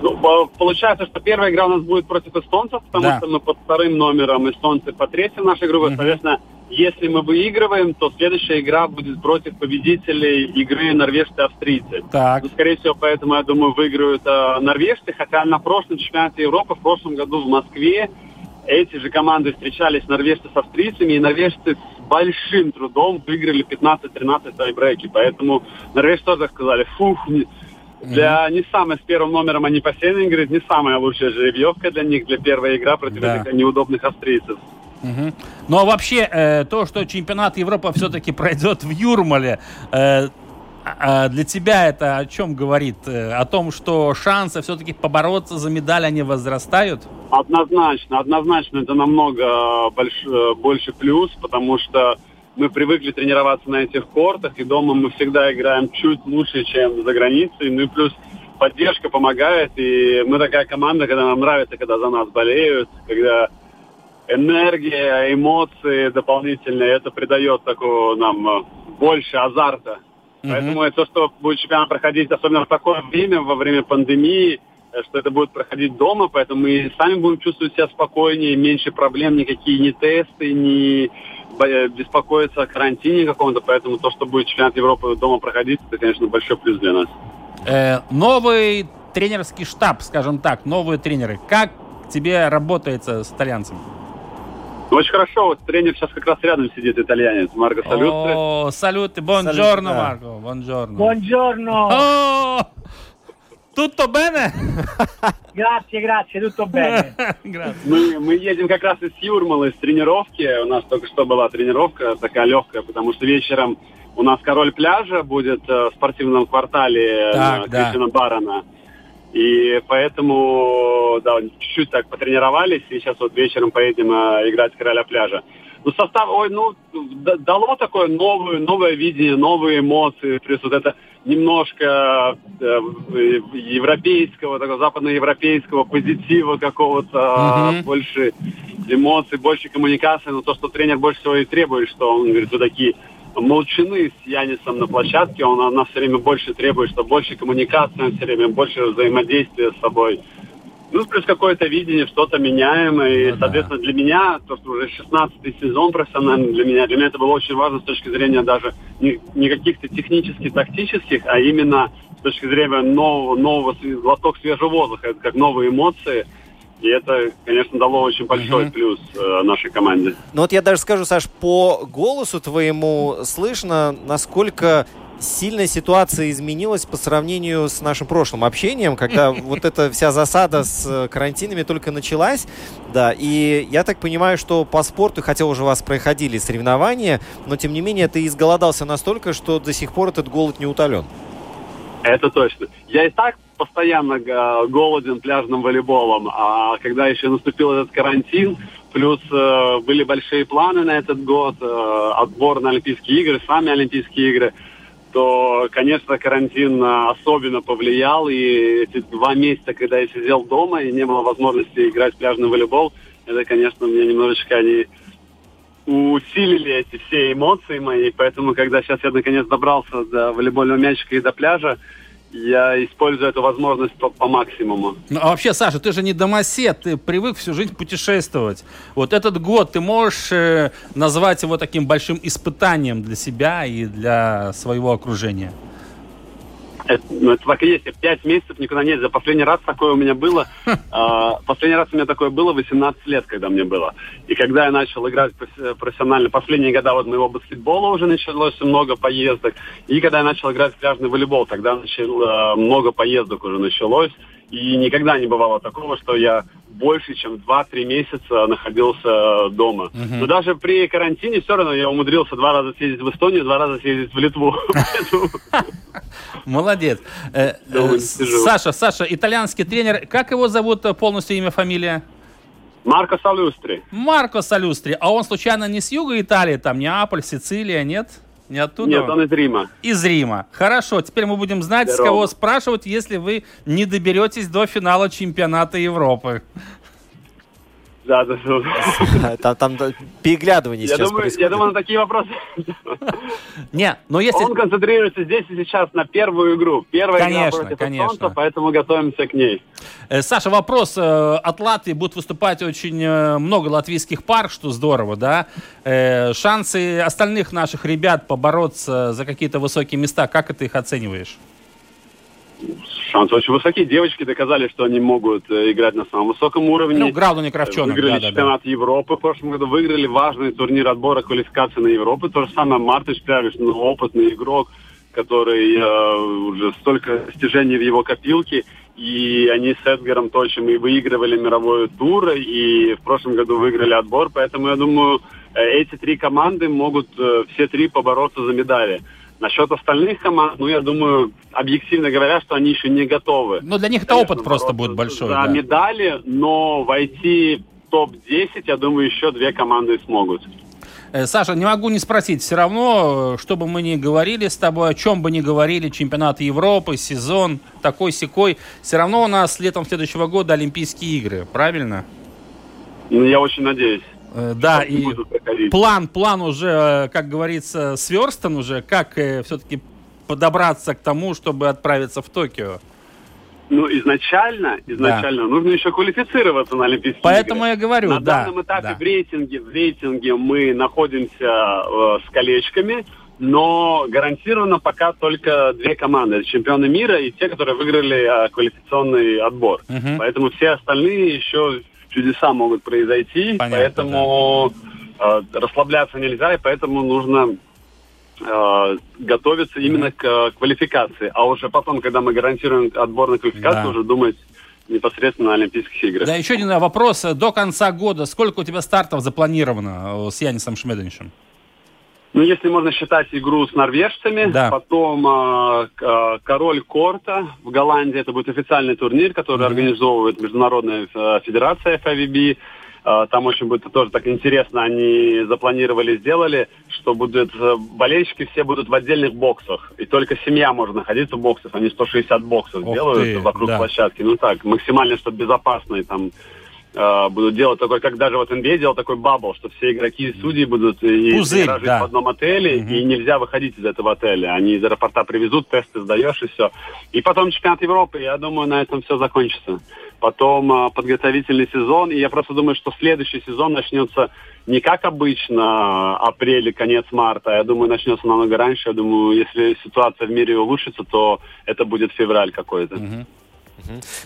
Ну, получается, что первая игра у нас будет против эстонцев, потому да. что мы под вторым номером, эстонцы по третьей нашей группе. Угу. Соответственно, если мы выигрываем, то следующая игра будет против победителей игры норвежцы-австрийцы.
Так.
Ну, скорее всего, поэтому, я думаю, выиграют э, норвежцы. Хотя на прошлом чемпионате Европы, в прошлом году в Москве, эти же команды встречались норвежцы с австрийцами, и норвежцы с большим трудом выиграли 15-13 тайбреки. Поэтому норвежцы тоже сказали, фух, для не самой с первым номером они посеяны, говорит, не самая лучшая жеребьевка для них, для первой игры против да. этих неудобных австрийцев.
Угу. Ну а вообще, э, то, что чемпионат Европы все-таки пройдет в Юрмале, э, А для тебя это о чем говорит? Э, о том, что шансы все-таки побороться за медаль, они возрастают?
Однозначно, однозначно это намного больш, больше плюс, потому что мы привыкли тренироваться на этих кортах, и дома мы всегда играем чуть лучше, чем за границей. Ну и плюс поддержка помогает, и мы такая команда, когда нам нравится, когда за нас болеют, когда энергия, эмоции дополнительные, это придает такого нам э, больше азарта. Mm-hmm. Поэтому то, что будет чемпионат проходить, особенно в такое время, во время пандемии, э, что это будет проходить дома, поэтому мы сами будем чувствовать себя спокойнее, меньше проблем, никакие ни тесты, ни беспокоиться о карантине каком-то, поэтому то, что будет чемпионат Европы дома проходить, это, конечно, большой плюс для нас.
Э, новый тренерский штаб, скажем так, новые тренеры. Как тебе работается с итальянцем?
Ну, очень хорошо. Вот тренер сейчас как раз рядом сидит, итальянец. Марко Салютри.
О, салюты, бонджорно, Марко, бонджорно.
Бонджорно.
Tutto bene?
Grazie, grazie, tutto bene.
мы, мы едем как раз из Юрмалы, с тренировки. У нас только что была тренировка такая легкая, потому что вечером у нас король пляжа будет э, в спортивном квартале так, Кристина да. Барона. И поэтому, да, чуть-чуть так потренировались, и сейчас вот вечером поедем э, играть короля пляжа. Ну, состав, ой, ну, дало такое новое, новое видение, новые эмоции, плюс вот это немножко э, европейского, такого западноевропейского позитива какого-то, mm-hmm. больше эмоций, больше коммуникации, но то, что тренер больше всего и требует, что он говорит, вы такие молчаны с Янисом на площадке, он, она все время больше требует, что больше коммуникации, все время больше взаимодействия с собой. Ну, плюс какое-то видение, что-то меняемое. И, ну, соответственно, да. для меня, то, что уже 16-й сезон профессиональный для меня, для меня это было очень важно с точки зрения даже не, не каких-то технических, тактических, а именно с точки зрения нового, нового глоток свежего воздуха. Это как новые эмоции. И это, конечно, дало очень большой uh-huh. плюс э, нашей команде.
Ну вот я даже скажу, Саш, по голосу твоему слышно, насколько сильно ситуация изменилась по сравнению с нашим прошлым общением, когда вот эта вся засада с э, карантинами только началась. Да, и я так понимаю, что по спорту, хотя уже у вас проходили соревнования, но тем не менее ты изголодался настолько, что до сих пор этот голод не утолен.
Это точно. Я и так постоянно голоден пляжным волейболом, а когда еще наступил этот карантин, плюс э, были большие планы на этот год, э, отбор на Олимпийские игры, сами Олимпийские игры – то, конечно, карантин особенно повлиял. И эти два месяца, когда я сидел дома и не было возможности играть в пляжный волейбол, это, конечно, мне немножечко они усилили эти все эмоции мои. Поэтому, когда сейчас я наконец добрался до волейбольного мячика и до пляжа, я использую эту возможность по, по максимуму.
Ну, а вообще, Саша, ты же не домосед, ты привык всю жизнь путешествовать. Вот этот год ты можешь э, назвать его таким большим испытанием для себя и для своего окружения?
Это, ну, это так и есть. Я пять месяцев никуда не ездил. Последний раз такое у меня было. Э, последний раз у меня такое было 18 лет, когда мне было. И когда я начал играть профессионально, последние года вот моего баскетбола уже началось много поездок. И когда я начал играть в пляжный волейбол, тогда начал, э, много поездок уже началось. И никогда не бывало такого, что я больше, чем 2-3 месяца находился дома. Uh-huh. Но даже при карантине все равно я умудрился два раза съездить в Эстонию, два раза съездить в Литву.
Молодец. Э, э, Саша, Саша, итальянский тренер, как его зовут э, полностью имя, фамилия?
Марко Салюстри.
Марко Салюстри. А он случайно не с юга Италии, там Неаполь, Сицилия, нет? Не оттуда?
Нет, он из Рима.
Из Рима. Хорошо, теперь мы будем знать, Здорово. с кого спрашивать, если вы не доберетесь до финала чемпионата Европы.
Да, да,
да. Там, там переглядывание
я
сейчас
думаю,
происходит.
Я думаю, на такие вопросы...
Не, но если...
Он концентрируется здесь и сейчас на первую игру. Первая
конечно,
игра против
конечно.
Солнца, поэтому готовимся к ней.
Э, Саша, вопрос. Э, от Латвии будут выступать очень э, много латвийских пар, что здорово, да? Шансы остальных наших ребят побороться за какие-то высокие места, как это их оцениваешь?
Шансы очень высокие. Девочки доказали, что они могут э, играть на самом высоком уровне.
Ну, Грауду не Кравчонок,
Выиграли
да,
чемпионат
да,
Европы в прошлом году, выиграли важный турнир отбора квалификации на Европу. То же самое Мартыш Плявиш, ну, опытный игрок, который э, уже столько достижений в его копилке. И они с Эдгаром Точем и выигрывали мировой тур, и в прошлом году выиграли отбор. Поэтому я думаю, э, эти три команды могут э, все три побороться за медали. Насчет остальных команд, ну, я думаю, объективно говоря, что они еще не готовы.
Ну, для них это опыт просто будет большой.
За
да.
медали, но войти в топ-10, я думаю, еще две команды смогут.
Э, Саша, не могу не спросить, все равно, что бы мы ни говорили с тобой, о чем бы ни говорили, чемпионат Европы, сезон такой-сякой, все равно у нас летом следующего года Олимпийские игры, правильно?
Ну, я очень надеюсь.
Э, Да, и план, план уже, э, как говорится, сверстан уже, как все-таки подобраться к тому, чтобы отправиться в Токио.
Ну, изначально, изначально нужно еще квалифицироваться на Олимпийские
Поэтому
игры.
я говорю,
на
да,
данном этапе
да.
в рейтинге, в рейтинге мы находимся э, с колечками, но гарантированно пока только две команды. Чемпионы мира и те, которые выиграли э, квалификационный отбор.
Мгм.
Поэтому все остальные еще чудеса могут произойти,
Понятно,
поэтому э, расслабляться нельзя, и поэтому нужно э, готовиться именно к э, квалификации. А уже потом, когда мы гарантируем отбор на квалификацию,
Да.
уже думать непосредственно на Олимпийских играх.
Да, еще один вопрос. До конца года сколько у тебя стартов запланировано э, с Янисом Шмеденшем?
Ну, если можно считать игру с норвежцами,
Да.
потом э, э, король Корта в Голландии, это будет официальный турнир, который организовывает Международная э, федерация FIVB. Э, Там очень будет тоже так интересно, они запланировали, сделали, что будут э, болельщики все будут в отдельных боксах, и только семья может находиться в боксах, они 160 боксов
Ух
делают
ты,
вокруг
да.
площадки. Ну так, максимально, чтобы безопасно, и там э, будут делать такой, как даже вот NBA делал такой бабл, что все игроки и судьи будут и
Пузырь,
жить
да.
в одном отеле, и нельзя выходить из этого отеля. Они из аэропорта привезут, тесты сдаешь, и все. И потом чемпионат Европы, я думаю, на этом все закончится. Потом э, подготовительный сезон, и я просто думаю, что следующий сезон начнется не как обычно, э, апрель, конец марта, я думаю, начнется намного раньше. Я думаю, если ситуация в мире улучшится, то это будет февраль какой-то.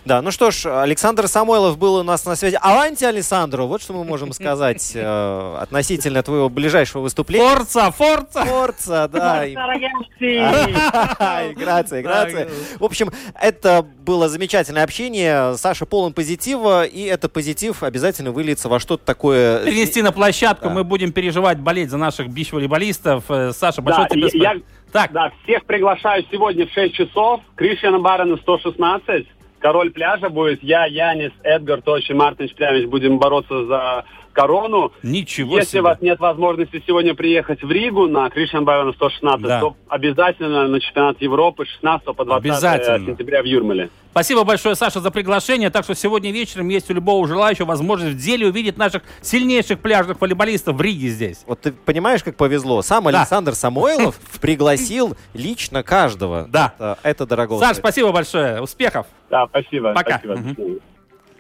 Да, ну что ж, Александр Самойлов был у нас на связи. Аванти, Александру, вот что мы можем сказать э, относительно твоего ближайшего выступления.
Форца, форца!
Форца, да. Грация, грация. В общем, это было замечательное общение. Саша полон позитива, и это позитив обязательно выльется во что-то такое...
Перенести на площадку,
Да.
мы будем переживать, болеть за наших бич-волейболистов. Э, Саша, большое
Да,
тебе спасибо.
я-
Так,
Да, всех приглашаю сегодня в 6 часов. Кришьяна Барена 116. Король пляжа будет я, Янис, Эдгар, Точи, Мартин Шплявич. Будем бороться за корону.
ничего
Если
себе.
у вас нет возможности сегодня приехать в Ригу на Кришьян Барена 116,
Да.
то обязательно на чемпионат Европы 16 по 20
Обязательно.
сентября в Юрмале.
Спасибо большое, Саша, за приглашение. Так что сегодня вечером есть у любого желающего возможность в деле увидеть наших сильнейших пляжных волейболистов в Риге здесь.
Вот ты понимаешь, как повезло? Сам
Да.
Александр Самойлов пригласил лично каждого.
Да.
Это, дорого.
Саш, спасибо большое. Успехов.
Да, спасибо.
Пока.
спасибо.
Мгм.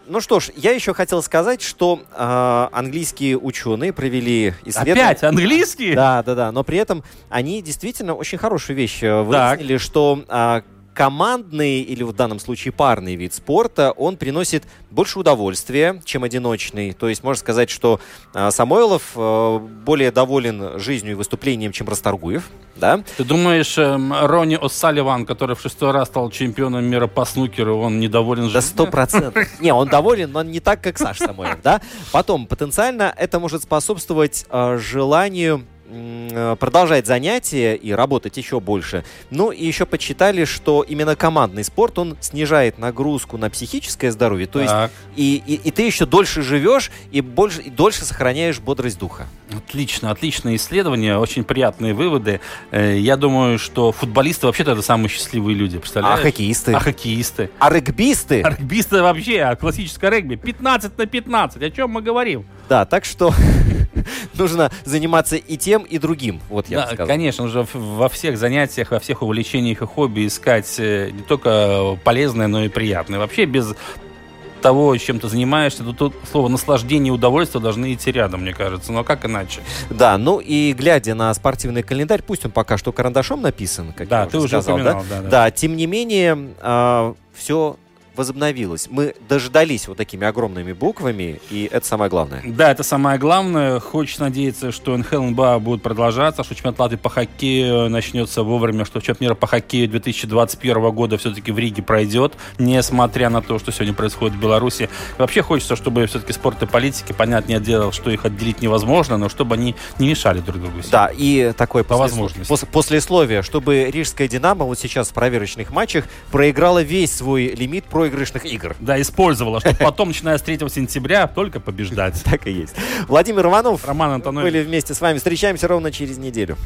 Ну что ж, я еще хотел сказать, что э, английские ученые провели исследование.
Опять английский?
Да, да, да. Но при этом они действительно очень хорошую вещь э, выяснили, что а, командный или в данном случае парный вид спорта, он приносит больше удовольствия, чем одиночный. То есть можно сказать, что а, Самойлов э, более доволен жизнью и выступлением, чем Расторгуев. Да?
Ты думаешь, эм, Ронни О'Салливан, который в шестой раз стал чемпионом мира по снукеру, он недоволен
Да
жизнью?
сто процентов. Не, он доволен, но не так, как Саша Самойлов, да? Потом, потенциально это может способствовать э, желанию э, продолжать занятия и работать еще больше. Ну и еще подсчитали, что именно командный спорт, он снижает нагрузку на психическое здоровье, то есть
Так.
и, и, и ты еще дольше живешь и, больше, и дольше сохраняешь бодрость духа.
Отлично, отличное исследование, очень приятные выводы. Э, Я думаю, что футболисты вообще-то это самые счастливые люди,
А
представляешь?
хоккеисты?
А хоккеисты?
А регбисты?
А регбисты вообще, а классическое регби 15 на 15. О чем мы говорим?
Да, так что нужно заниматься и тем, и другим. Вот я бы
Да,
сказал.
конечно, уже во всех занятиях, во всех увлечениях и хобби искать э, не только полезное, но и приятное. Вообще без того, чем ты занимаешься, то тут слово наслаждение и удовольствие должны идти рядом, мне кажется. Но как иначе?
Да, ну и глядя на спортивный календарь, пусть он пока что карандашом написан, как
Да,
я
ты
уже
уже
сказал,
упоминал,
да?
да, да.
тем не менее, все возобновилась. Мы дождались вот такими огромными буквами, и это самое главное.
Да, это самое главное. Хочется надеяться, что НХЛ НБА будет продолжаться, что чемпионат Латвии по хоккею начнется вовремя, что чемпионат мира по хоккею 2021 года все-таки в Риге пройдет, несмотря на то, что сегодня происходит в Беларуси. Вообще хочется, чтобы все-таки спорт и политики, понятное дело, что их отделить невозможно, но чтобы они не мешали друг другу.
Да, и такое
по возможности.
Пос послесловие, чтобы Рижская Динамо вот сейчас в проверочных матчах проиграла весь свой лимит проигрышных игр.
Да, использовала, чтобы потом, начиная с 3 сентября, только побеждать.
Так и есть. Владимир Иванов.
Роман Антонович.
Были вместе с вами. Встречаемся ровно через неделю.